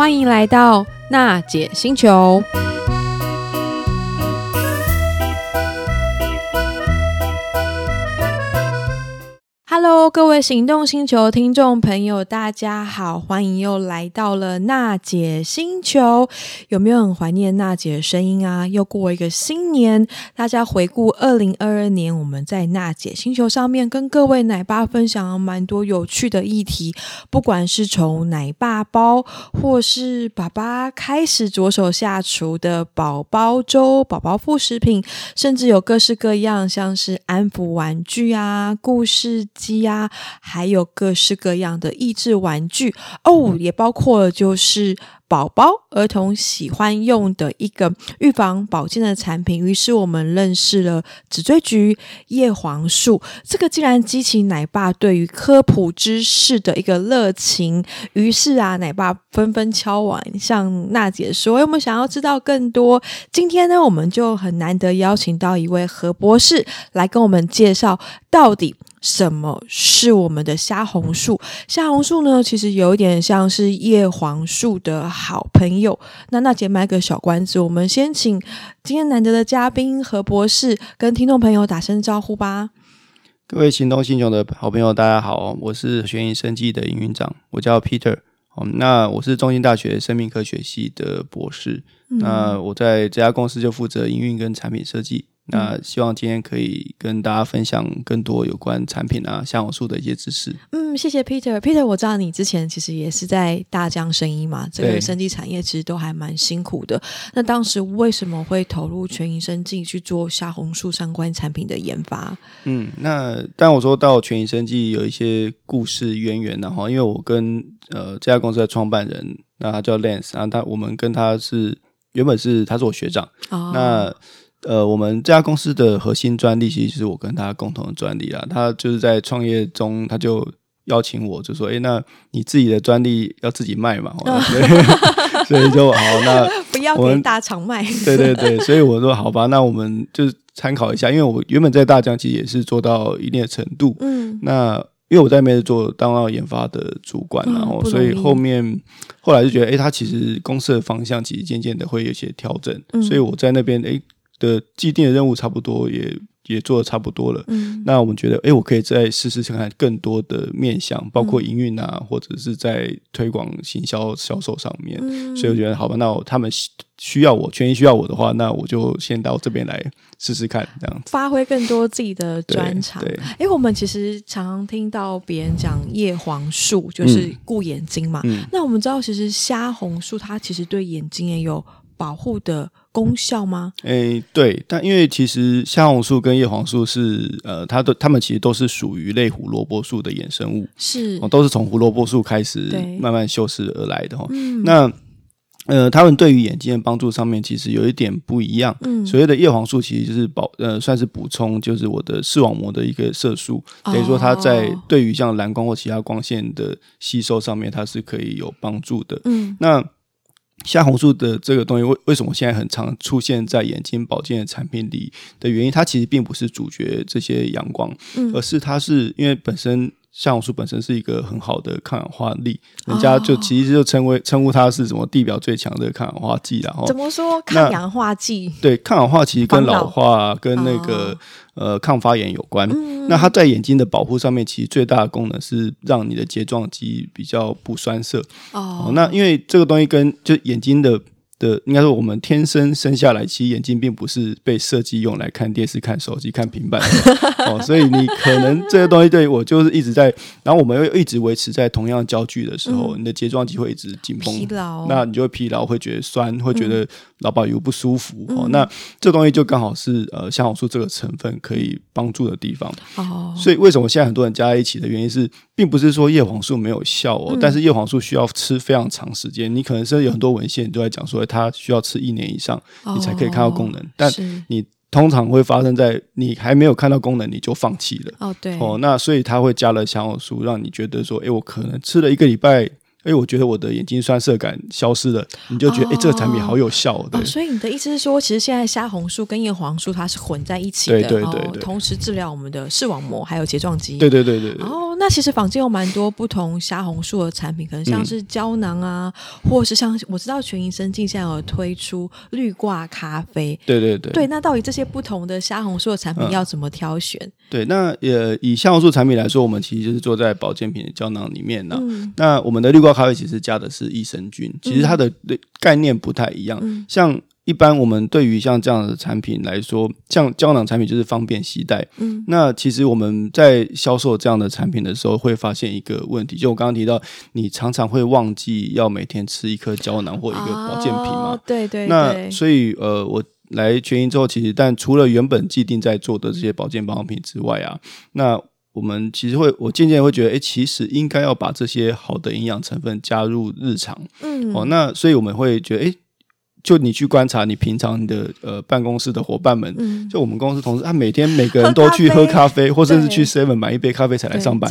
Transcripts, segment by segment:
欢迎来到娜姐星球。Hello，各位行动星球听众朋友，大家好，欢迎又来到了娜姐星球。有没有很怀念娜姐的声音啊？又过一个新年，大家回顾二零二二年，我们在娜姐星球上面跟各位奶爸分享了蛮多有趣的议题，不管是从奶爸包，或是爸爸开始着手下厨的宝宝粥、宝宝副食品，甚至有各式各样，像是安抚玩具啊、故事机啊，还有各式各样的益智玩具哦，也包括就是宝宝儿童喜欢用的一个预防保健的产品。于是我们认识了紫锥菊、叶黄素，这个竟然激起奶爸对于科普知识的一个热情。于是啊，奶爸纷纷敲碗向娜姐说：“我们想要知道更多。”今天呢，我们就很难得邀请到一位何博士来跟我们介绍到底。什么是我们的虾红素？虾红素呢，其实有一点像是叶黄素的好朋友。那娜姐卖个小关子，我们先请今天难得的嘉宾何博士跟听众朋友打声招呼吧。各位行动星球的好朋友，大家好，我是悬疑生技的营运长，我叫 Peter。那我是中兴大学生命科学系的博士。嗯、那我在这家公司就负责营运跟产品设计。那希望今天可以跟大家分享更多有关产品啊、虾红素的一些知识。嗯，谢谢 Peter。Peter，我知道你之前其实也是在大疆生医嘛，这个生技产业其实都还蛮辛苦的。那当时为什么会投入全银生技去做虾红素相关产品的研发？嗯，那但我说到全银生技有一些故事渊源，然后因为我跟呃这家公司的创办人，那他叫 Lance，然后他我们跟他是原本是他是我学长，哦、那。呃，我们这家公司的核心专利其实是我跟他共同的专利啦。他就是在创业中，他就邀请我，就说：“哎，那你自己的专利要自己卖嘛？” 所以，所以就好，那 不要给大厂卖。对对对，所以我说好吧，那我们就参考一下，因为我原本在大疆其实也是做到一定的程度。嗯，那因为我在那边做当到研发的主管，然后所以后面后来就觉得，哎，他其实公司的方向其实渐渐的会有些调整，所以我在那边哎。的既定的任务差不多也也做的差不多了，嗯，那我们觉得，哎，我可以再试试看看更多的面向，包括营运啊，嗯、或者是在推广行销销售上面，嗯、所以我觉得，好吧，那他们需要我，权益需要我的话，那我就先到这边来试试看，这样子。发挥更多自己的专长。对，哎，我们其实常常听到别人讲叶黄素，就是顾眼睛嘛，嗯嗯、那我们知道，其实虾红素它其实对眼睛也有保护的功效吗？诶、欸，对，但因为其实虾红素跟叶黄素是呃，它的它们其实都是属于类胡萝卜素的衍生物，是、哦、都是从胡萝卜素开始慢慢修饰而来的哈。嗯、那呃，它们对于眼睛的帮助上面其实有一点不一样。嗯，所谓的叶黄素其实就是保呃，算是补充，就是我的视网膜的一个色素，等于说它在对于像蓝光或其他光线的吸收上面，它是可以有帮助的。嗯，那。虾红素的这个东西为为什么现在很常出现在眼睛保健的产品里的原因，它其实并不是主角这些阳光，嗯、而是它是因为本身。虾红素本身是一个很好的抗氧化力，人家就其实就称为称呼它是什么地表最强的抗氧化剂，然后怎么说抗氧化剂？对，抗氧化其实跟老化、跟那个、哦、呃抗发炎有关。嗯、那它在眼睛的保护上面，其实最大的功能是让你的睫状肌比较不酸涩。哦，哦，那因为这个东西跟就眼睛的。的应该说，我们天生生下来，其实眼睛并不是被设计用来看电视、看手机、看平板的。哦，所以你可能这些东西对我就是一直在，然后我们又一直维持在同样焦距的时候，嗯、你的睫状肌会一直紧绷，疲劳，那你就会疲劳，会觉得酸，会觉得老保有不舒服、嗯、哦。那这东西就刚好是呃，香红素这个成分可以帮助的地方哦。所以为什么现在很多人加在一起的原因是，并不是说叶黄素没有效哦，嗯、但是叶黄素需要吃非常长时间，你可能是有很多文献都在讲说。它需要吃一年以上，你才可以看到功能。哦、但你通常会发生在你还没有看到功能，你就放弃了。哦，对。哦，那所以它会加了香红素，让你觉得说，哎，我可能吃了一个礼拜哎，我觉得我的眼睛酸涩感消失了，你就觉得哎、哦，这个产品好有效。对、哦，所以你的意思是说，其实现在虾红素跟叶黄素它是混在一起的，对对对，对、哦，同时治疗我们的视网膜还有睫状肌。对对对对对。哦，那其实坊间有蛮多不同虾红素的产品，可能像是胶囊啊，嗯、或是像我知道全营生技现在有推出绿挂咖啡。对对对。对，那到底这些不同的虾红素的产品要怎么挑选？嗯、对，那呃，以虾红素产品来说，我们其实就是做在保健品的胶囊里面呢、嗯。那我们的绿挂咖啡其实加的是益生菌，其实它的概念不太一样。嗯、像一般我们对于像这样的产品来说，像胶囊产品就是方便携带。嗯，那其实我们在销售这样的产品的时候，会发现一个问题，就我刚刚提到，你常常会忘记要每天吃一颗胶囊或一个保健品嘛？哦、对，对对。那所以呃，我来全营之后，其实但除了原本既定在做的这些保健保养品之外啊，那我们其实会，我渐渐会觉得，哎，其实应该要把这些好的营养成分加入日常。嗯，哦，那所以我们会觉得，哎。就你去观察你平常你的呃办公室的伙伴们，嗯，就我们公司同事，他每天 每个人都去喝咖啡，咖啡或甚至去 Seven 买一杯咖啡才来上班。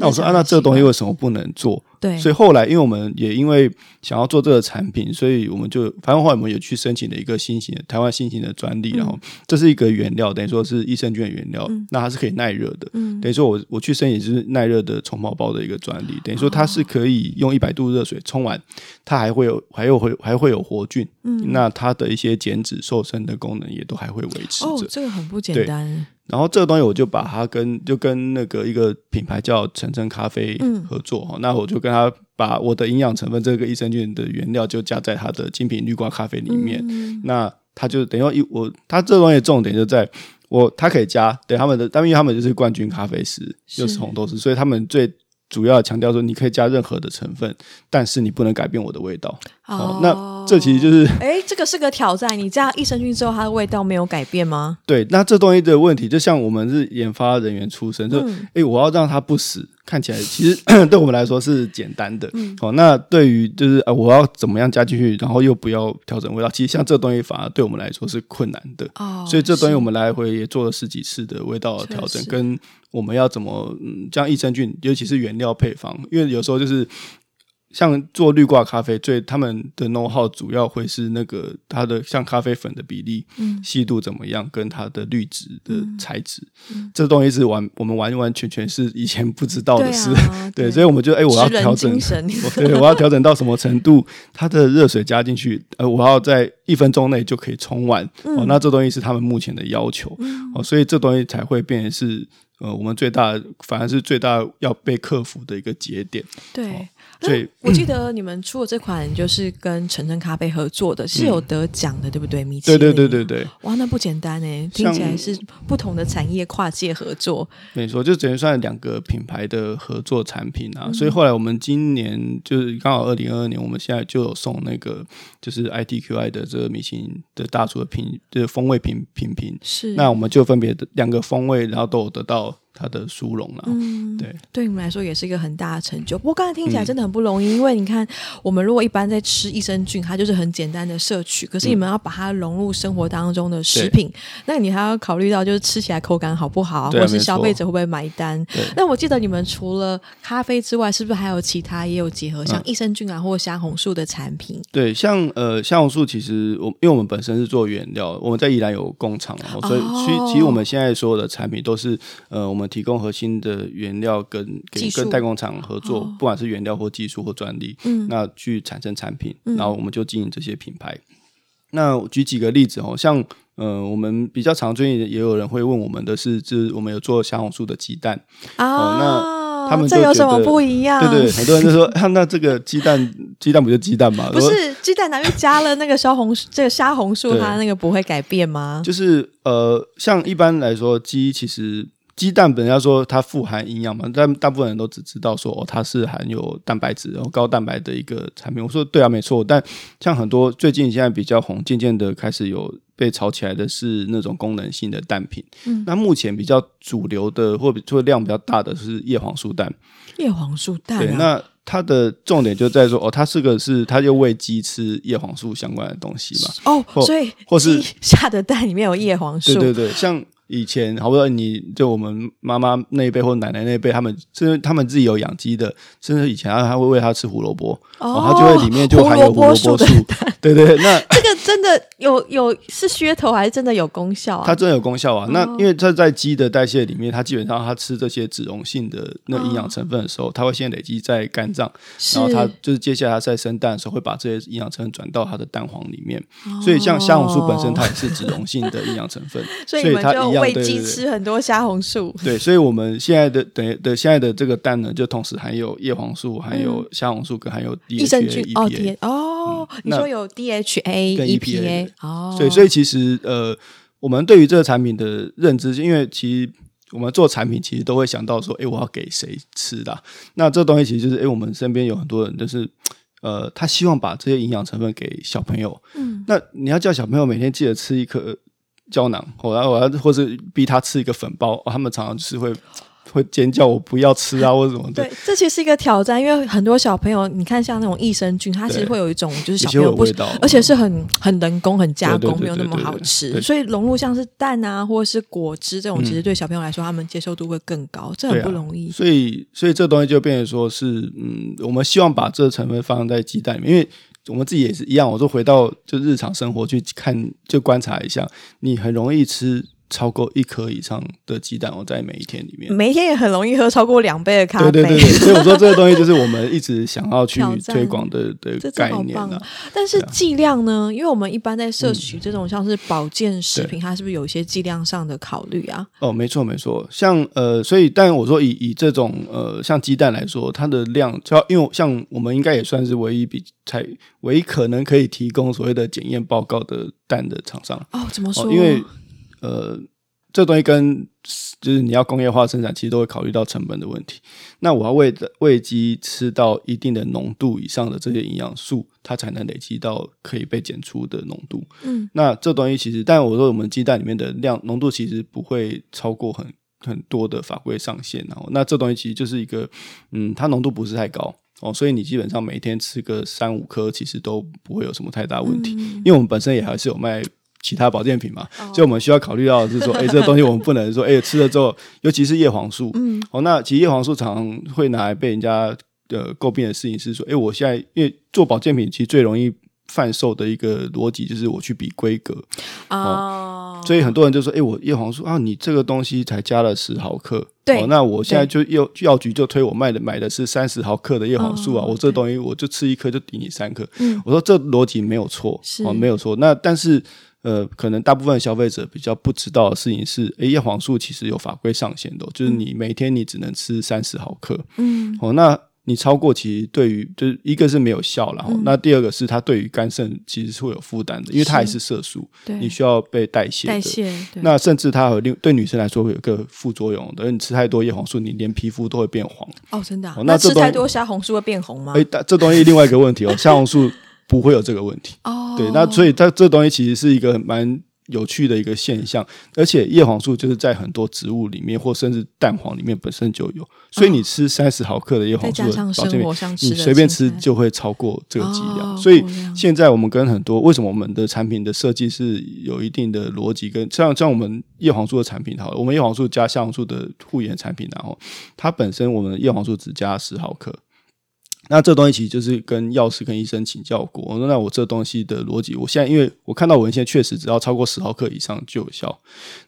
那我说啊，那这个东西为什么不能做？对，所以后来因为我们也因为想要做这个产品，所以我们就反正后来我们也去申请了一个新型的台湾新型的专利，嗯，然后这是一个原料，等于说是益生菌的原料，嗯，那它是可以耐热的，嗯，等于说我我去申请就是耐热的冲泡包的一个专利，等于说它是可以用一百度热水冲完，它还会有还有会还会有活菌，嗯，那它的一些减脂瘦身的功能也都还会维持着。哦，这个很不简单。然后这个东西我就把它跟就跟那个一个品牌叫晨晨咖啡合作，嗯，那我就跟他把我的营养成分这个益生菌的原料就加在他的精品绿瓜咖啡里面，嗯，那他就等于一我他这个东西重点就在我他可以加，对他们的，但因为他们就是冠军咖啡师，又是红豆师，所以他们最。主要强调说，你可以加任何的成分，但是你不能改变我的味道。哦，哦那这其实就是，哎，这个是个挑战。你加益生菌之后，它的味道没有改变吗？对，那这东西的问题，就像我们是研发人员出身，就哎、嗯，我要让它不死。看起来 其实 对我们来说是简单的，嗯，哦，那对于就是呃，我要怎么样加进去，然后又不要调整味道，其实像这东西反而对我们来说是困难的，哦，所以这东西我们来回也做了十几次的味道的调整，跟我们要怎么嗯，将益生菌，尤其是原料配方，因为有时候就是。像做滤挂咖啡，最他们的 know how 主要会是那个它的像咖啡粉的比例、嗯、细度怎么样，跟它的滤纸的材质、嗯，这东西是完我们完完全全是以前不知道的事，对，啊、对，对，所以我们就哎、欸，我要调整，对，我要调整到什么程度，它的热水加进去，呃，我要在一分钟内就可以冲完、嗯，哦，那这东西是他们目前的要求，嗯、哦，所以这东西才会变成是呃，我们最大反而是最大要被克服的一个节点，对。哦对、嗯，我记得你们出的这款就是跟晨晨咖啡合作的，是有得奖的，对不对？米其林，对对对对对，哇，那不简单哎，听起来是不同的产业跨界合作。没错，就等于算两个品牌的合作产品啊。嗯、所以后来我们今年就是刚好二零二二年，我们现在就有送那个就是 ITQI 的这个米其林的大厨的品，就是风味品品评。是，那我们就分别两个风味，然后都有得到。它的殊荣了，嗯，对，对你们来说也是一个很大的成就。不过刚才听起来真的很不容易，嗯、因为你看，我们如果一般在吃益生菌，它就是很简单的摄取，可是你们要把它融入生活当中的食品，嗯、那你还要考虑到就是吃起来口感好不好，或是消费者会不会买单。那我记得你们除了咖啡之外，是不是还有其他也有结合像益生菌啊，或虾红素的产品？对，像呃虾红素，其实我因为我们本身是做原料，我们在宜兰有工厂，所以其实其实我们现在所有的产品都是呃我们。提供核心的原料跟跟跟代工厂合作，不管是原料或技术或专利，嗯，那去产生产品，然后我们就经营这些品牌。嗯、那举几个例子哦，像呃，我们比较常最近也有人会问我们的是，就是我们有做虾红素的鸡蛋啊、呃，那他们这有什么不一样？对对，很多人就说，那这个鸡蛋鸡蛋不就鸡蛋吗？不是鸡蛋，哪里加了那个虾红素？这个虾红素它那个不会改变吗？就是呃，像一般来说，鸡其实。鸡蛋本来说它富含营养嘛，但大部分人都只知道说哦，它是含有蛋白质，然后高蛋白的一个产品。我说对啊，没错。但像很多最近现在比较红，渐渐的开始有被炒起来的是那种功能性的蛋品。嗯，那目前比较主流的或者量比较大的是叶黄素蛋。叶黄素蛋、啊，对，那它的重点就在说哦，它是个是它就喂鸡吃叶黄素相关的东西嘛。哦，所以或是鸡下的蛋里面有叶黄素。对对对，像。以前，好不说你就我们妈妈那一辈或奶奶那一辈，他们甚至他们自己有养鸡的，甚至以前他他会喂它吃胡萝卜，哦，它就会里面就含有胡萝卜素。对对，那 这个真的有有是噱头还是真的有功效啊？它真的有功效啊！哦，那因为它在鸡的代谢里面，它基本上它吃这些脂溶性的那营养成分的时候，哦，它会先累积在肝脏，然后它就是接下来它在生蛋的时候会把这些营养成分转到它的蛋黄里面。哦，所以像虾红素本身它也是脂溶性的营养成分，所以它一样喂鸡吃很多虾红素。对，所以我们现在的等于的现在的这个蛋呢，就同时含有叶黄素、含有虾红素跟含有益生菌 EPA 哦，你说有 DHA、EPA 哦，所以所以其实呃，我们对于这个产品的认知，因为其实我们做产品其实都会想到说，哎，我要给谁吃的？那这东西其实就是，哎，我们身边有很多人就是，呃，他希望把这些营养成分给小朋友。嗯，那你要叫小朋友每天记得吃一颗。胶囊，我要我要，或是逼他吃一个粉包，他们常常就是会会尖叫，我不要吃啊，或者什么的。对，这其实是一个挑战，因为很多小朋友，你看像那种益生菌，它其实会有一种就是小朋友不味道，而且是很很人工、很加工，没有那么好吃。所以融入像是蛋啊，或者是果汁这种，其实对小朋友来说，他们接受度会更高，这很不容易。所以，所以这东西就变成说是，嗯，我们希望把这个成分放在鸡蛋里面，因为。我们自己也是一样，我就回到就日常生活去看，就观察一下，你很容易吃。超过一颗以上的鸡蛋，我在每一天里面，每一天也很容易喝超过两杯的咖啡。对对对对，所以我说这个东西就是我们一直想要去推广的的概念啊。但是剂量呢？因为我们一般在摄取这种像是保健食品，它是不是有一些剂量上的考虑啊？哦，没错没错，像呃，所以但我说以以这种呃像鸡蛋来说，它的量就要，因为像我们应该也算是唯一比才唯一可能可以提供所谓的检验报告的蛋的厂商。哦，怎么说？因为呃，这东西跟就是你要工业化生产，其实都会考虑到成本的问题。那我要喂的喂鸡吃到一定的浓度以上的这些营养素，它才能累积到可以被检出的浓度。嗯，那这东西其实，但我说我们鸡蛋里面的量浓度其实不会超过很很多的法规上限。然后，那这东西其实就是一个，嗯，它浓度不是太高哦，所以你基本上每天吃个三五颗，其实都不会有什么太大问题。嗯，因为我们本身也还是有卖。其他保健品嘛，所以我们需要考虑到的是说，哎、欸，这个东西我们不能说，哎、欸，吃了之后，尤其是叶黄素，嗯，哦，那其实叶黄素常常会拿来被人家呃诟病的事情是说，哎、欸，我现在因为做保健品，其实最容易贩售的一个逻辑就是我去比规格。哦，哦，所以很多人就说，哎、欸，我叶黄素啊，你这个东西才加了十毫克，对、哦，那我现在就药药局就推我卖的买的是三十毫克的叶黄素啊，哦、我这东西我就吃一颗就抵你三颗，嗯，我说这逻辑没有错，哦，没有错，那但是。呃，可能大部分消费者比较不知道的事情是，诶，叶黄素其实有法规上限的，就是你每天你只能吃三十毫克，嗯，哦，那你超过其实对于就是一个是没有效，然后、嗯、那第二个是它对于肝肾其实是会有负担的，因为它还是色素，对，你需要被代谢，代谢，那甚至它和另对女生来说会有个副作用，的你吃太多叶黄素，你连皮肤都会变黄。哦，真的、啊哦？那吃太多虾红素会变红吗？诶，这东西另外一个问题哦，虾红素。不会有这个问题哦，对，那所以它这东西其实是一个蛮有趣的一个现象，而且叶黄素就是在很多植物里面，或甚至蛋黄里面本身就有，所以你吃三十毫克的叶黄素的保健品，你随便吃就会超过这个剂量。所以现在我们跟很多为什么我们的产品的设计是有一定的逻辑，跟像像我们叶黄素的产品，好了，我们叶黄素加虾红素的护眼产品，然后它本身我们叶黄素只加十毫克。那这东西其实就是跟药师跟医生请教过。我说，那我这东西的逻辑，我现在因为我看到文献确实只要超过十毫克以上就有效。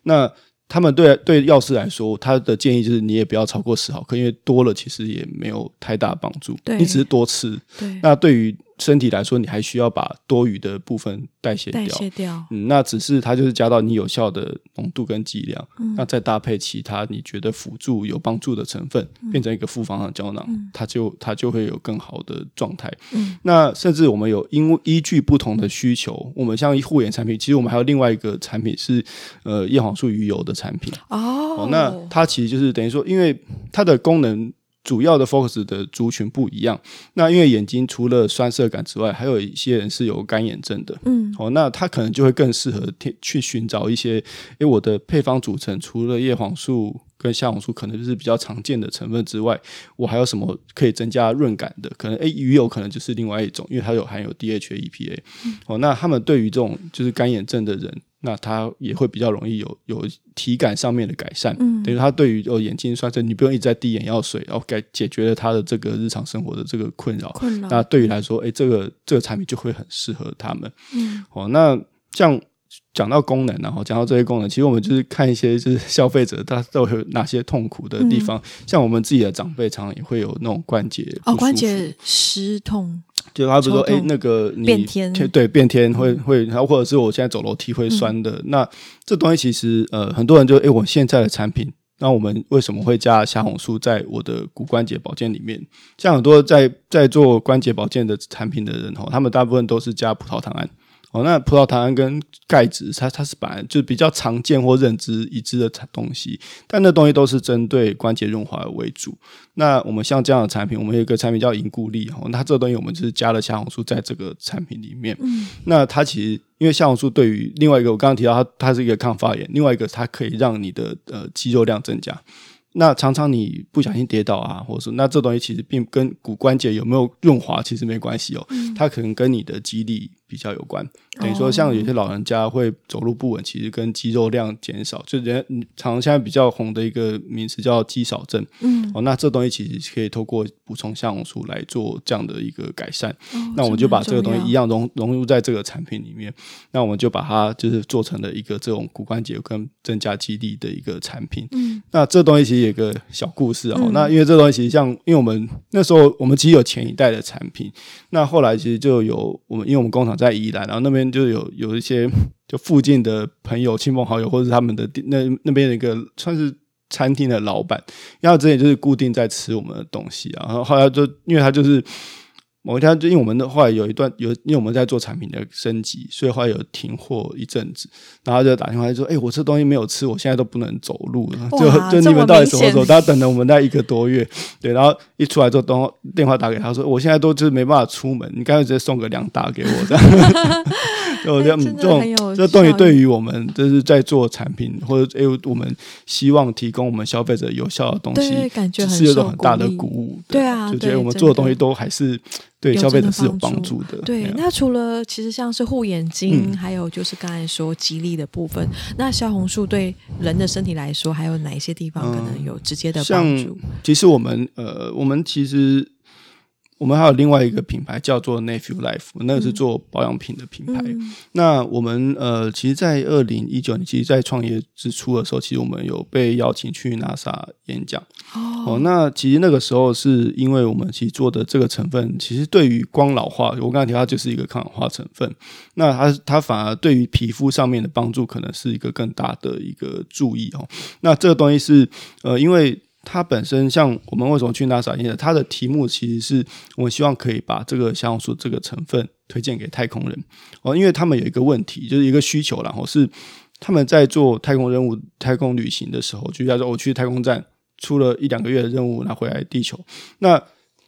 那他们对对药师来说，他的建议就是你也不要超过十毫克，因为多了其实也没有太大帮助。你只是多吃。对，那对于。身体来说，你还需要把多余的部分代谢掉。代谢掉，嗯，那只是它就是加到你有效的浓度跟剂量，嗯，那再搭配其他你觉得辅助有帮助的成分，嗯，变成一个复方的胶囊，嗯，它就它就会有更好的状态。嗯，那甚至我们有因依据不同的需求，我们像护眼产品，其实我们还有另外一个产品是呃叶黄素鱼油的产品。哦，哦，那它其实就是等于说，因为它的功能。主要的 focus 的族群不一样，那因为眼睛除了酸涩感之外，还有一些人是有干眼症的，嗯，哦，那他可能就会更适合去寻找一些，诶，我的配方组成除了叶黄素。跟虾红素可能就是比较常见的成分之外，我还有什么可以增加润感的？可能诶，鱼油可能就是另外一种，因为它有含有 DHA、EPA。哦，那他们对于这种就是干眼症的人，那它也会比较容易有有体感上面的改善。嗯，等于它对于哦眼睛酸涩，你不用一直在滴眼药水，然后改解决了他的这个日常生活的这个困扰。困扰。那对于来说，哎，这个这个产品就会很适合他们。嗯，哦，那像。讲到功能，然后讲到这些功能，其实我们就是看一些就是消费者他都有哪些痛苦的地方。嗯、像我们自己的长辈，常常也会有那种关节哦，关节湿痛，就他比如说哎，那个你变天，对变天会会，然后或者是我现在走楼梯会酸的。嗯、那这东西其实呃，很多人就哎，我现在的产品，那我们为什么会加虾红素在我的骨关节保健里面？像很多在在做关节保健的产品的人哦，他们大部分都是加葡萄糖胺。哦，那葡萄糖胺跟钙质，它它是本来就比较常见或认知已知的东西，但那东西都是针对关节润滑为主。那我们像这样的产品，我们有一个产品叫银固力，哦，那这个东西我们就是加了虾红素在这个产品里面。嗯，那它其实因为虾红素对于另外一个我刚刚提到它它是一个抗发炎，另外一个它可以让你的呃肌肉量增加。那常常你不小心跌倒啊，或者说那这东西其实并跟骨关节有没有润滑其实没关系哦，嗯，它可能跟你的肌力比较有关。等于说，像有些老人家会走路不稳，其实跟肌肉量减少，就人常常现在比较红的一个名词叫肌少症。嗯，哦，那这东西其实可以透过补充虾红素来做这样的一个改善。哦，那我们就把这个东西一样融融入在这个产品里面。那我们就把它就是做成了一个这种骨关节跟增加肌力的一个产品。嗯，那这东西其实有个小故事哦。嗯，那因为这东西其实像，因为我们那时候我们其实有前一代的产品，那后来其实就有我们，因为我们工厂在宜兰，然后那边。就有有一些 就附近的朋友、亲朋好友，或者是他们的那那边的一个算是餐厅的老板，因为他之前就是固定在吃我们的东西，然后后来就因为他就是。某一天，就因为我们的后来有一段有，因为我们在做产品的升级，所以后来有停货一阵子，然后就打电话说：“哎、欸，我这东西没有吃，我现在都不能走路了。就”就就你们到底什么时候？他等了我们大概一个多月，对，然后一出来之后，等电话打给他说：“我现在都就是没办法出门，你干脆直接送个两打给我这样。”就我觉得这种这东西对于我们就是在做产品或者哎，我们希望提供我们消费者有效的东西，感觉是有种很大的鼓舞。对啊，就觉得我们做的东西都还是。对消费者是有帮助的。对，啊、那除了其实像是护眼睛，嗯、还有就是刚才说激励的部分，那消红素对人的身体来说，还有哪一些地方可能有直接的帮助？嗯、其实我们呃，我们其实。我们还有另外一个品牌叫做 Nephew Life，那个是做保养品的品牌。嗯、那我们呃，其实，在二零一九年，其实，在创业之初的时候，其实我们有被邀请去 NASA 演讲。哦，哦，那其实那个时候是因为我们其实做的这个成分，其实对于光老化，我刚才提到它就是一个抗氧化成分。那它它反而对于皮肤上面的帮助，可能是一个更大的一个注意哦。那这个东西是呃，因为。它本身像我们为什么去 NASA 演讲？它的题目其实是我们希望可以把这个虾红素这个成分推荐给太空人哦，因为他们有一个问题，就是一个需求，然后是他们在做太空任务、太空旅行的时候，就叫做我去太空站出了一两个月的任务，然后回来地球，那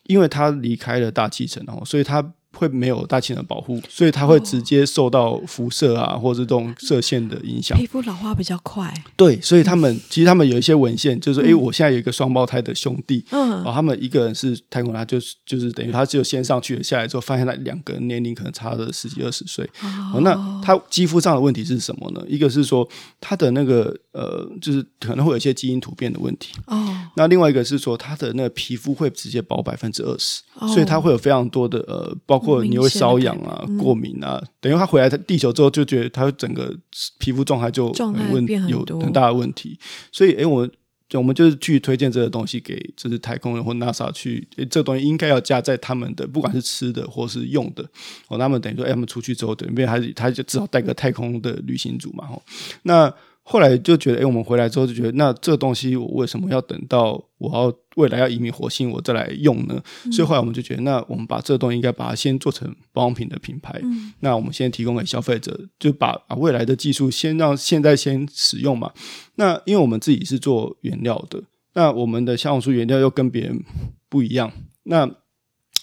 因为他离开了大气层哦，所以他。会没有大气的保护，所以它会直接受到辐射啊，或者这种射线的影响。皮肤老化比较快。对，所以他们其实他们有一些文献，就是说，哎、嗯，我现在有一个双胞胎的兄弟，嗯，哦，他们一个人是太空人，他就是就是等于他只有先上去了，下来之后发现他两个人年龄可能差了十几二十岁。哦，哦，那他肌肤上的问题是什么呢？一个是说他的那个呃，就是可能会有一些基因突变的问题。哦，那另外一个是说他的那个皮肤会直接薄百分之二十，所以他会有非常多的呃。包括你会瘙痒啊、过敏啊，等于他回来地球之后就觉得他整个皮肤状态就很问有很大的问题，所以诶，我们我们就是去推荐这个东西给就是太空人或 NASA 去，诶，这個东西应该要加在他们的不管是吃的或是用的，哦，他们等于说诶，他们出去之后，等于还是他就至少带个太空的旅行组嘛，吼，那。后来就觉得，哎，我们回来之后就觉得，那这个东西我为什么要等到我要未来要移民火星我再来用呢？嗯、所以后来我们就觉得，那我们把这个东西应该把它先做成保养品的品牌。嗯、那我们先提供给消费者，就把把未来的技术先让现在先使用嘛。那因为我们自己是做原料的，那我们的香红素原料又跟别人不一样，那。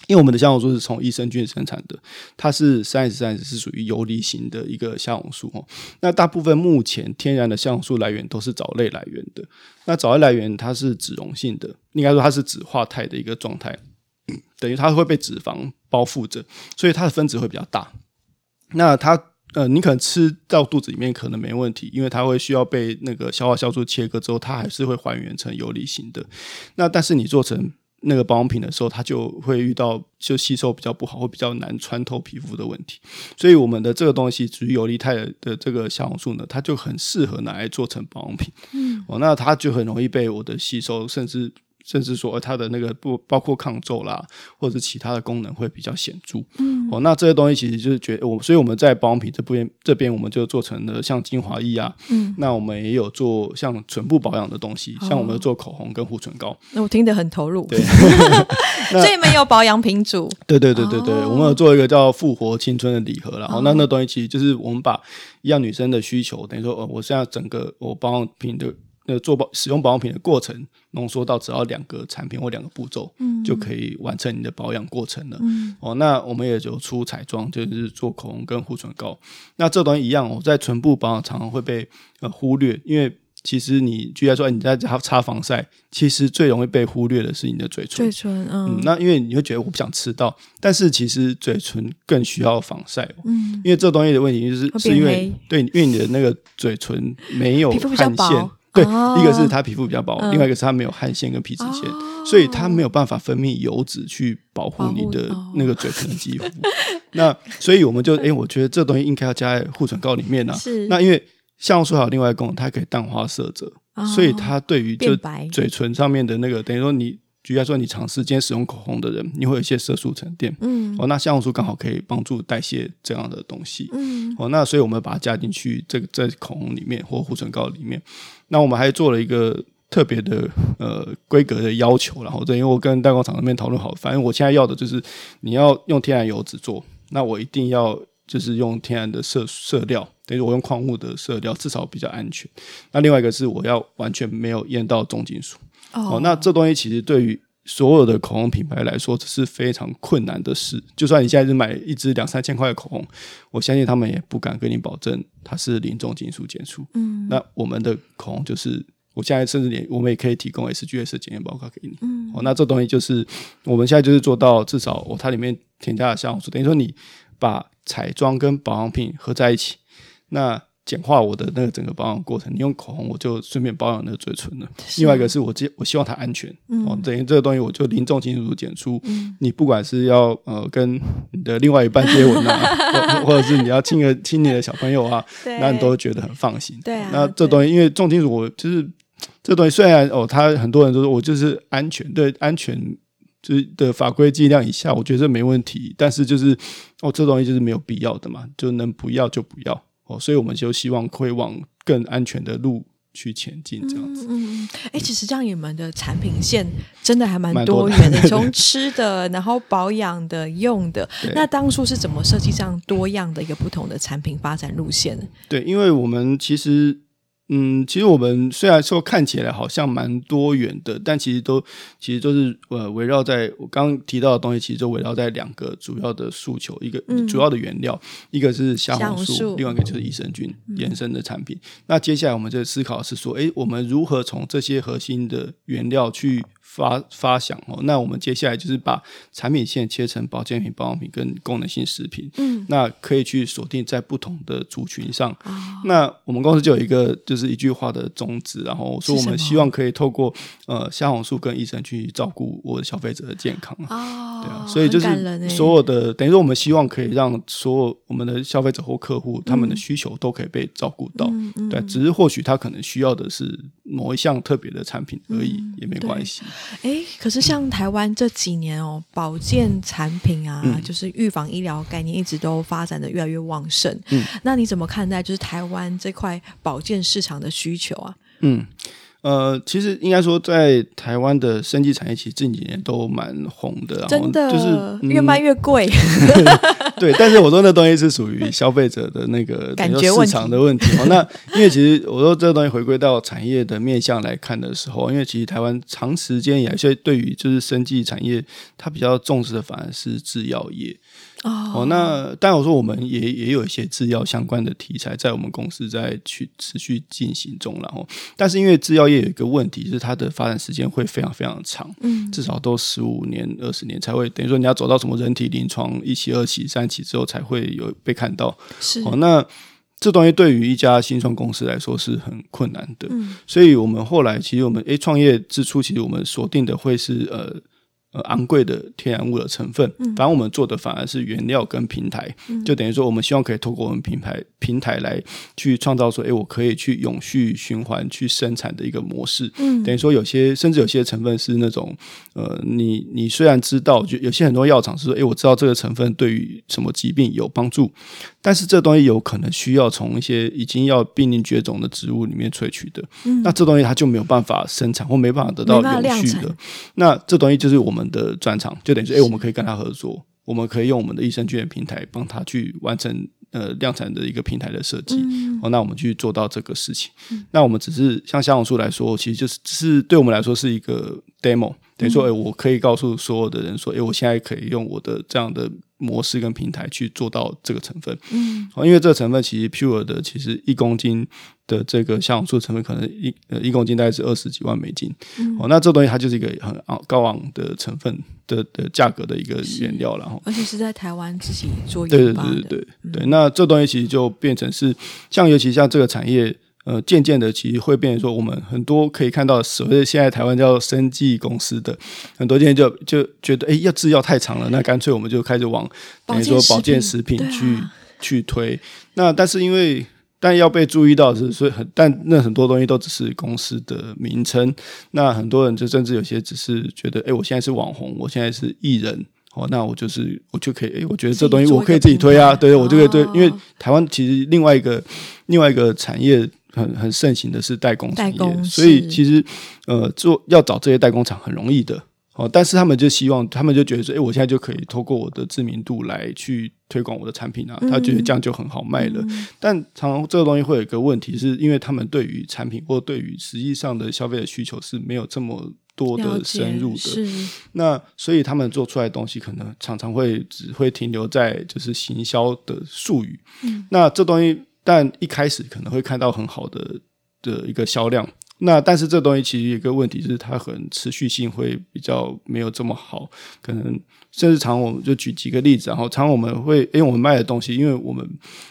因为我们的虾红素是从益生菌生产的，它是三十三十是属于游离型的一个虾红素哦。那大部分目前天然的虾红素来源都是藻类来源的。那藻类来源它是脂溶性的，应该说它是脂化态的一个状态，等于它会被脂肪包覆着，所以它的分子会比较大。那它呃，你可能吃到肚子里面可能没问题，因为它会需要被那个消化酵素切割之后，它还是会还原成游离型的。那但是你做成那个保养品的时候，它就会遇到就吸收比较不好，会比较难穿透皮肤的问题。所以我们的这个东西，属于游离态的这个小红素呢，它就很适合拿来做成保养品。嗯，哦，那它就很容易被我的吸收，甚至。甚至说，它的那个不包括抗皱啦，或者是其他的功能会比较显著。嗯，哦，那这些东西其实就是觉得我，所以我们在保养品这边这边，我们就做成了像精华液啊。嗯，那我们也有做像唇部保养的东西，像我们做口红跟护唇膏。那、哦、我听得很投入。对，所以没有保养品组。对对对对对，哦、我们有做一个叫复活青春的礼盒，然后那那东西其实就是我们把一样女生的需求，等于说，呃，我现在整个我保养品的。呃，做保使用保养品的过程浓缩到只要两个产品或两个步骤，嗯，就可以完成你的保养过程了。嗯，哦，那我们也就出彩妆，就是做口红跟护唇膏。那这东西一样，我在唇部保养常常会被呃忽略，因为其实你居然说你在擦擦防晒，其实最容易被忽略的是你的嘴唇。嘴唇，嗯，嗯，那因为你会觉得我不想吃到，但是其实嘴唇更需要防晒。嗯，因为这东西的问题就是是因为对，因为你的那个嘴唇没有汗腺。对，一个是它皮肤比较薄，另外一个是它没有汗腺跟皮脂腺，所以它没有办法分泌油脂去保护你的那个嘴唇的肌肤。那所以我们就 哎，我觉得这东西应该要加在护唇膏里面呢。是。那因为像素还有另外一个功能，它可以淡化色泽，所以它对于就嘴唇上面的那个，等于说你。举例来说，你长时间使用口红的人，你会有一些色素沉淀。嗯，哦，那香红素刚好可以帮助代谢这样的东西。嗯，哦，那所以我们把它加进去，这个在口红里面或护唇膏里面。那我们还做了一个特别的呃规格的要求，然后这因为我跟代工厂那边讨论好，反正我现在要的就是你要用天然油脂做，那我一定要就是用天然的色色料，等于我用矿物的色料，至少比较安全。那另外一个是我要完全没有验到重金属。哦，oh. 那这东西其实对于所有的口红品牌来说，这是非常困难的事。就算你现在是买一支两三千块的口红，我相信他们也不敢跟你保证它是零重金属检出。嗯，那我们的口红就是，我现在甚至连我们也可以提供 SGS 检验报告给你。嗯，哦，那这东西就是我们现在就是做到至少哦，它里面添加的虾红素，等于说你把彩妆跟保养品合在一起，那。简化我的那个整个保养过程，你用口红我就顺便保养那个嘴唇了。另外一个是我我希望它安全，嗯、哦，等于这个东西我就零重金属检出。嗯、你不管是要呃跟你的另外一半接吻啊，或者是你要亲个亲你的小朋友啊，那你都会觉得很放心。对啊，那这东西因为重金属，我就是这东西虽然哦，他很多人都说我就是安全，对安全就是的法规剂量以下，我觉得没问题。但是就是哦，这东西就是没有必要的嘛，就能不要就不要。哦，所以我们就希望会往更安全的路去前进，这样子。嗯嗯，哎、欸，其实这样你们的产品线真的还蛮多元的，从吃的，然后保养的、用的。那当初是怎么设计这样多样的一个不同的产品发展路线？对，因为我们其实。嗯，其实我们虽然说看起来好像蛮多元的，但其实都其实都是呃围绕在我刚刚提到的东西，其实就围绕在两个主要的诉求，一个主要的原料，嗯、一个是虾红素，素另外一个就是益生菌延伸的产品。嗯、那接下来我们就思考是说，诶，我们如何从这些核心的原料去发发想哦，那我们接下来就是把产品线切成保健品、保养品跟功能性食品。嗯，那可以去锁定在不同的族群上。哦、那我们公司就有一个就是一句话的宗旨，然后说我们希望可以透过呃虾红素跟医生去照顾我的消费者的健康。哦，对啊，所以就是所有的等于说我们希望可以让所有我们的消费者或客户、嗯、他们的需求都可以被照顾到。嗯嗯、对，只是或许他可能需要的是某一项特别的产品而已，嗯、也没关系。哎，可是像台湾这几年哦，保健产品啊，嗯、就是预防医疗概念一直都发展的越来越旺盛。嗯，那你怎么看待就是台湾这块保健市场的需求啊？嗯。呃，其实应该说，在台湾的生技产业，其实近几年都蛮红的，真的，就是、嗯、越卖越贵。对，但是我说那东西是属于消费者的那个感觉市场的问题。哦那因为其实我说这个东西回归到产业的面向来看的时候，因为其实台湾长时间以来，所以对于就是生技产业，它比较重视的反而是制药业。哦，那当然我说我们也也有一些制药相关的题材在我们公司在去持续进行中，然后，但是因为制药业有一个问题，就是它的发展时间会非常非常长，嗯，至少都十五年、二十年才会，等于说你要走到什么人体临床一期、二期、三期之后才会有被看到，是。哦，那这东西对于一家新创公司来说是很困难的，嗯，所以我们后来其实我们诶创业之初，其实我们锁定的会是呃。呃，昂贵的天然物的成分，反正我们做的反而是原料跟平台，嗯、就等于说，我们希望可以透过我们品牌平台来去创造说，哎，我可以去永续循环去生产的一个模式。嗯，等于说，有些甚至有些成分是那种，呃，你你虽然知道，就有些很多药厂是说，哎，我知道这个成分对于什么疾病有帮助，但是这东西有可能需要从一些已经要濒临绝种的植物里面萃取的，嗯、那这东西它就没有办法生产或没办法得到永续的。那这东西就是我们。的专长就等于说，哎，我们可以跟他合作，我们可以用我们的益生菌的平台帮他去完成呃量产的一个平台的设计。嗯、哦，那我们去做到这个事情。嗯、那我们只是像香红树来说，其实就是只是对我们来说是一个 demo，等于说，哎，我可以告诉所有的人说，哎，我现在可以用我的这样的模式跟平台去做到这个成分。嗯，哦，因为这个成分其实 pure 的，其实一公斤。的这个香红素成分可能一呃一公斤大概是二十几万美金，嗯、哦，那这东西它就是一个很昂高昂的成分的的价格的一个原料，然后而且是在台湾自己做对对对对对、嗯、对，那这东西其实就变成是像尤其像这个产业，呃，渐渐的其实会变成说，我们很多可以看到所谓现在台湾叫生技公司的很多今天就就觉得，哎，要制药太长了，那干脆我们就开始往等于说保健食品去、啊、去推，那但是因为。但要被注意到是，所以很，但那很多东西都只是公司的名称。那很多人就甚至有些只是觉得，哎、欸，我现在是网红，我现在是艺人，哦，那我就是我就可以，我觉得这东西我可以自己推啊，对，我就可以推。因为台湾其实另外一个另外一个产业很很盛行的是代工产业，所以其实呃做要找这些代工厂很容易的。哦，但是他们就希望，他们就觉得说，哎，我现在就可以透过我的知名度来去推广我的产品啊，他觉得这样就很好卖了。嗯、但常常这个东西会有一个问题，是因为他们对于产品或对于实际上的消费的需求是没有这么多的深入的。那所以他们做出来的东西，可能常常会只会停留在就是行销的术语。嗯。那这东西，但一开始可能会看到很好的的一个销量。那但是这东西其实有一个问题，是它很持续性会比较没有这么好，可能甚至常我们就举几个例子，然后常我们会因为我们卖的东西，因为我们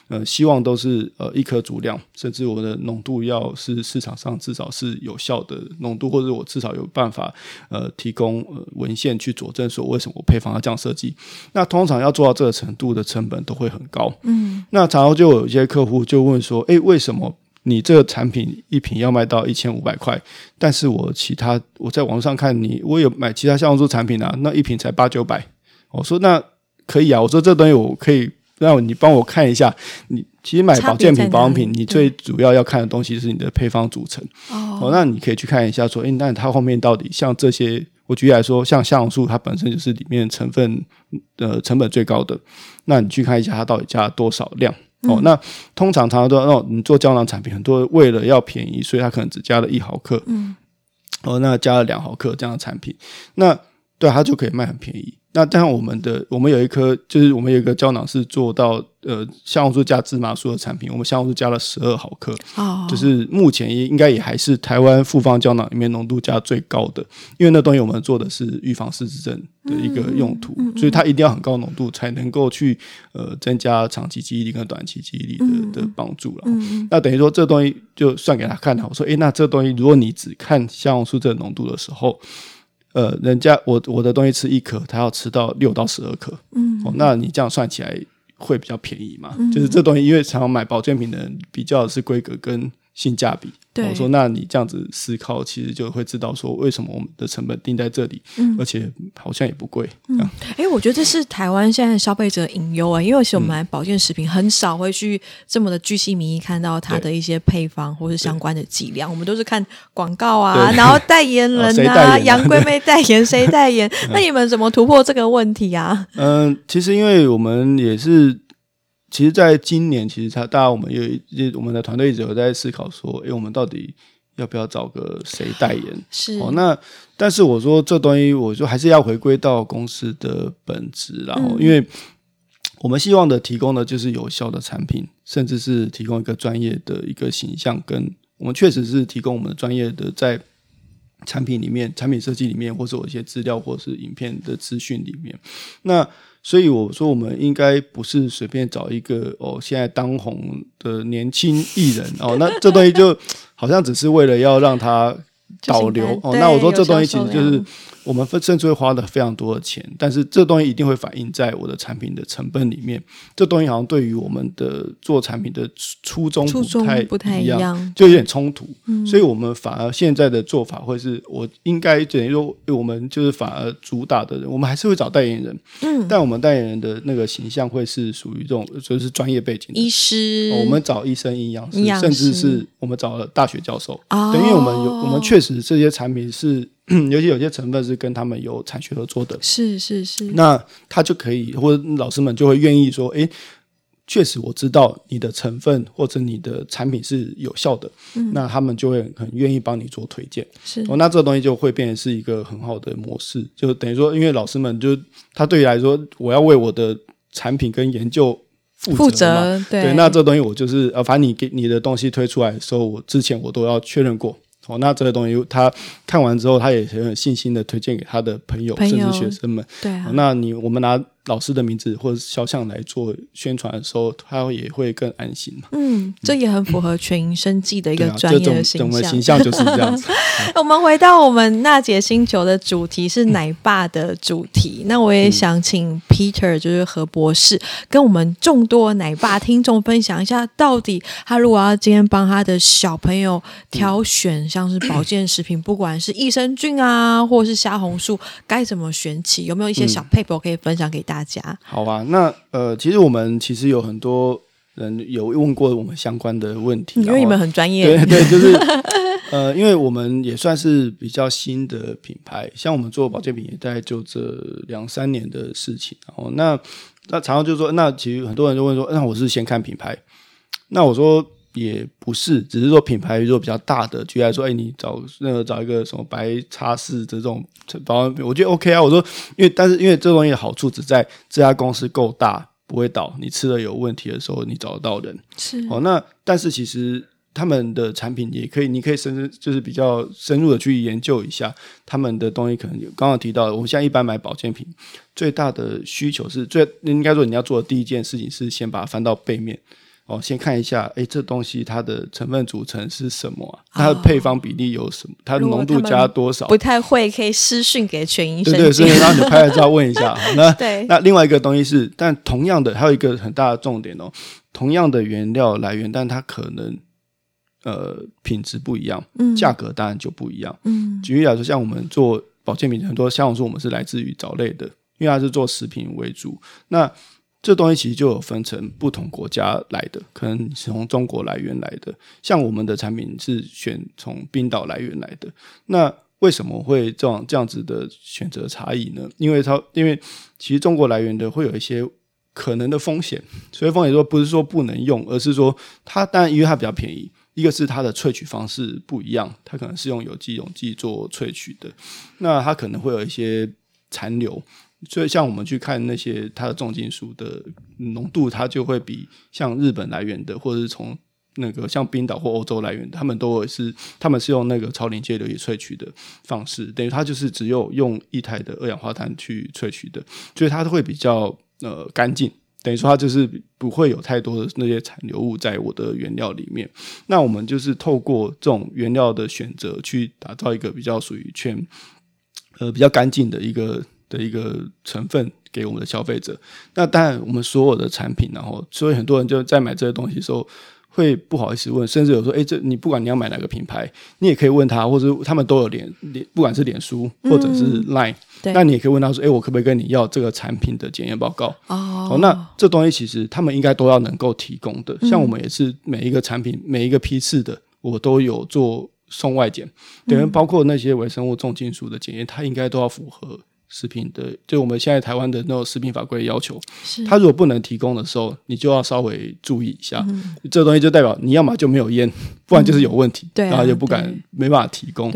呃希望都是呃一颗足量，甚至我的浓度要是市场上至少是有效的浓度，或者我至少有办法呃提供呃文献去佐证说为什么我配方要这样设计。那通常要做到这个程度的成本都会很高。嗯，那常常就有一些客户就问说，诶，为什么？你这个产品一瓶要卖到一千五百块，但是我其他我在网上看你，我有买其他香红素产品啊，那一瓶才八九百。我说那可以啊，我说这东西我可以让你帮我看一下。你其实买保健品、保养品，你最主要要看的东西是你的配方组成。哦，哦，那你可以去看一下，说，诶，那它后面到底像这些，我举例来说，像香红素，它本身就是里面成分呃成本最高的，那你去看一下它到底加了多少量。哦，那通常常常都那你做胶囊产品，很多为了要便宜，所以他可能只加了一毫克，嗯，哦，那加了两毫克这样的产品，那对他就可以卖很便宜。那但，我们的我们有一颗，就是我们有一个胶囊是做到呃香红素加芝麻素的产品，我们香红素加了十二毫克，哦，就是目前也应该也还是台湾复方胶囊里面浓度加最高的，因为那东西我们做的是预防失智症的一个用途，嗯嗯嗯、所以它一定要很高浓度才能够去呃增加长期记忆力跟短期记忆力的、嗯、的帮助了。嗯、那等于说这东西就算给他看了，我说诶，那这东西如果你只看香红素这个浓度的时候。呃，人家我我的东西吃一颗，他要吃到六到十二颗，嗯，哦，那你这样算起来会比较便宜嘛？嗯、就是这东西，因为常常买保健品的人比较的是规格跟性价比。我说，那你这样子思考，其实就会知道说，为什么我们的成本定在这里，嗯，而且好像也不贵。嗯，哎、欸，我觉得这是台湾现在消费者隐忧啊，因为其实我们买保健食品很少会去这么的巨细靡遗看到它的一些配方或是相关的剂量，我们都是看广告啊，然后代言 人啊，杨贵妃代言谁代言？那你们怎么突破这个问题啊？嗯、呃，其实因为我们也是。其实，在今年，其实他大家我们有一，我们的团队一直有在思考说，哎，我们到底要不要找个谁代言？是哦，那但是我说这东西，我就还是要回归到公司的本质，然后因为我们希望的提供的就是有效的产品，甚至是提供一个专业的一个形象，跟我们确实是提供我们的专业的在产品里面、产品设计里面，或者有一些资料或是影片的资讯里面。那所以我说，我们应该不是随便找一个哦，现在当红的年轻艺人哦，那这东西就好像只是为了要让他导流 哦。那我说这东西其实就是。我们甚至会花了非常多的钱，但是这东西一定会反映在我的产品的成本里面。这东西好像对于我们的做产品的初衷不太不太一样，就有点冲突。嗯。所以我们反而现在的做法会是我应该等于说，我们就是反而主打的人，我们还是会找代言人。嗯。但我们代言人的那个形象会是属于这种，就是专业背景的医师。我们找医生、营养师，甚至是我们找了大学教授。哦。等于我们有，我们确实这些产品是。尤其有些成分是跟他们有产学合作的，是是是，那他就可以，或者老师们就会愿意说，诶，确实我知道你的成分或者你的产品是有效的，嗯，那他们就会很愿意帮你做推荐，是。哦，那这个东西就会变成是一个很好的模式，就等于说，因为老师们就他对于来说，我要为我的产品跟研究负责嘛，负责，对，对，那这东西我就是呃，反正你给你的东西推出来的时候，我之前我都要确认过。哦，那这个东西他看完之后，他也很有信心的推荐给他的朋友，朋友甚至学生们。对啊，那你我们拿。老师的名字或者肖像来做宣传的时候，他也会更安心嘛。嗯，这也很符合全营生计的一个专业的形象。形象就是这样子。我们回到我们娜姐星球的主题是奶爸的主题，嗯、那我也想请 Peter，就是何博士，跟我们众多奶爸听众分享一下，到底他如果要今天帮他的小朋友挑选像是保健食品，嗯、不管是益生菌啊，或者是虾红素，该怎么选起？有没有一些小撇步可以分享给大家？大家好啊，那呃，其实我们其实有很多人有问过我们相关的问题，因为你们很专业，对对，就是呃，因为我们也算是比较新的品牌，像我们做保健品也大概就这两三年的事情，然后那那常常就说，那其实很多人就问说，那我是先看品牌，那我说。也不是，只是说品牌如果比较大的，举例来说，哎，你找那个找一个什么白茶氏这种保养品，我觉得 OK 啊。我说，因为但是因为这东西的好处只在这家公司够大，不会倒。你吃了有问题的时候，你找得到人。是哦，那但是其实他们的产品也可以，你可以深入，就是比较深入的去研究一下他们的东西。可能有刚刚提到，我们现在一般买保健品最大的需求是最应该说你要做的第一件事情是先把它翻到背面。哦，先看一下，哎，这东西它的成分组成是什么啊？它的配方比例有什么？它的浓度加多少？不太会，可以私讯给全医生。对对，所以让你拍了照问一下。那 对那另外一个东西是，但同样的还有一个很大的重点哦，同样的原料来源，但它可能呃品质不一样，嗯，价格当然就不一样。嗯，举例来说，像我们做保健品，很多像我说我们是来自于藻类的，因为它是做食品为主。那这东西其实就有分成不同国家来的，可能是从中国来源来的。像我们的产品是选从冰岛来源来的。那为什么会这样这样子的选择差异呢？因为它因为其实中国来源的会有一些可能的风险，所以风险说不是说不能用，而是说它当然因为它比较便宜，一个是它的萃取方式不一样，它可能是用有机溶剂做萃取的，那它可能会有一些残留。所以，像我们去看那些它的重金属的浓度，它就会比像日本来源的，或者是从那个像冰岛或欧洲来源，他们都会是他们是用那个超临界流体萃取的方式，等于它就是只有用一台的二氧化碳去萃取的，所以它会比较呃干净，等于说它就是不会有太多的那些残留物在我的原料里面。那我们就是透过这种原料的选择，去打造一个比较属于全呃比较干净的一个。的一个成分给我们的消费者，那当然我们所有的产品，然后所以很多人就在买这些东西的时候会不好意思问，甚至有说，哎，这你不管你要买哪个品牌，你也可以问他，或者他们都有脸脸，不管是脸书或者是 Line，嗯，那你也可以问他说，哎，我可不可以跟你要这个产品的检验报告？哦，哦，那这东西其实他们应该都要能够提供的，像我们也是每一个产品每一个批次的，我都有做送外检，等于包括那些微生物重金属的检验，它应该都要符合。食品的，就我们现在台湾的那种食品法规要求，是他如果不能提供的时候，你就要稍微注意一下。嗯、这东西就代表你要么就没有验，不然就是有问题，然后就不敢没办法提供。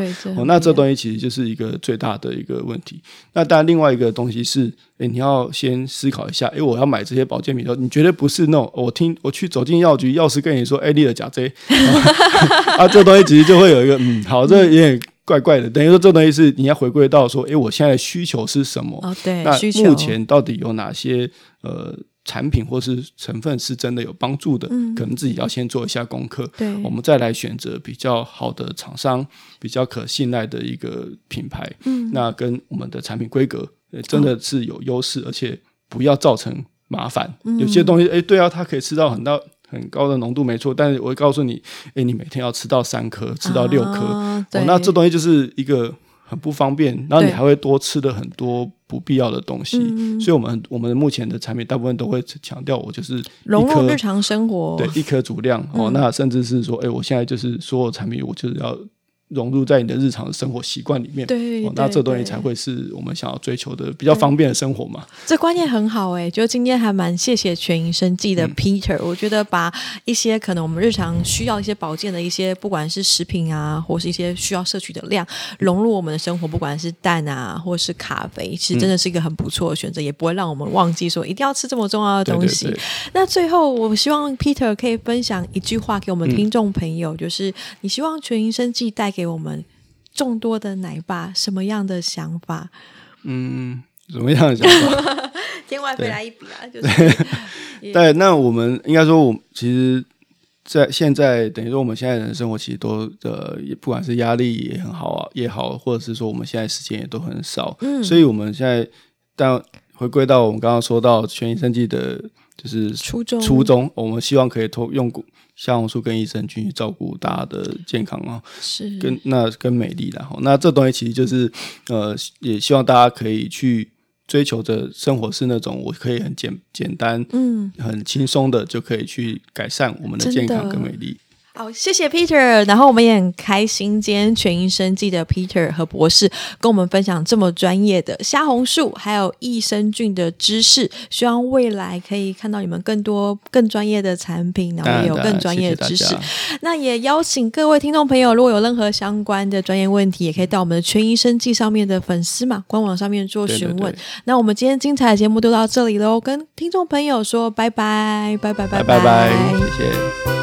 那这东西其实就是一个最大的一个问题。那当然，另外一个东西是，诶，你要先思考一下，诶，我要买这些保健品的时候，你绝对不是那种我听我去走进药局，药师跟你说，诶，你的假 J，，啊，这东西其实就会有一个，嗯，好，这有点。怪怪的，等于说这东西是你要回归到说，诶，我现在的需求是什么？哦，对，那目前到底有哪些呃产品或是成分是真的有帮助的？嗯，可能自己要先做一下功课。对，我们再来选择比较好的厂商，比较可信赖的一个品牌。嗯，那跟我们的产品规格真的是有优势，哦，而且不要造成麻烦。嗯，有些东西，诶，对啊，它可以吃到很大。很高的浓度没错，但是我会告诉你，哎，你每天要吃到三颗，吃到六颗，啊哦，那这东西就是一个很不方便，然后你还会多吃的很多不必要的东西，所以我们我们目前的产品大部分都会强调，我就是融入日常生活，对，一颗足量，嗯，哦，那甚至是说，哎，我现在就是所有产品，我就是要。融入在你的日常的生活习惯里面，对，哦，那这东西才会是我们想要追求的比较方便的生活嘛。这观念很好哎，就今天还蛮谢谢全营生技的 Peter，嗯，我觉得把一些可能我们日常需要一些保健的一些，不管是食品啊，或是一些需要摄取的量，融入我们的生活，不管是蛋啊，或是咖啡，其实真的是一个很不错的选择，嗯，也不会让我们忘记说一定要吃这么重要的东西。对对对，那最后，我希望 Peter 可以分享一句话给我们听众朋友，嗯，就是你希望全营生技带给给我们众多的奶爸什么样的想法？嗯，什么样的想法？天外飞来一笔啊！就是 对，那我们应该说，我其实，在现在等于说，我们现在人生活其实都呃，也不管是压力也很好啊，也好，或者是说我们现在时间也都很少，嗯，所以我们现在但回归到我们刚刚说到全新生技的，就是初衷，初衷，我们希望可以通用虾红素跟益生菌去照顾大家的健康啊，是。跟那跟美丽，然后那这东西其实就是呃，也希望大家可以去追求着生活是那种我可以很简简单，嗯，很轻松的就可以去改善我们的健康跟美丽。好，谢谢 Peter。然后我们也很开心，今天全营生技的 Peter 和博士跟我们分享这么专业的虾红素还有益生菌的知识。希望未来可以看到你们更多更专业的产品，然后也有更专业的知识。谢谢那也邀请各位听众朋友，如果有任何相关的专业问题，也可以到我们的全营生技上面的粉丝嘛官网上面做询问。对对对，那我们今天精彩的节目就到这里喽，跟听众朋友说拜拜，拜拜拜拜拜，拜拜，谢谢。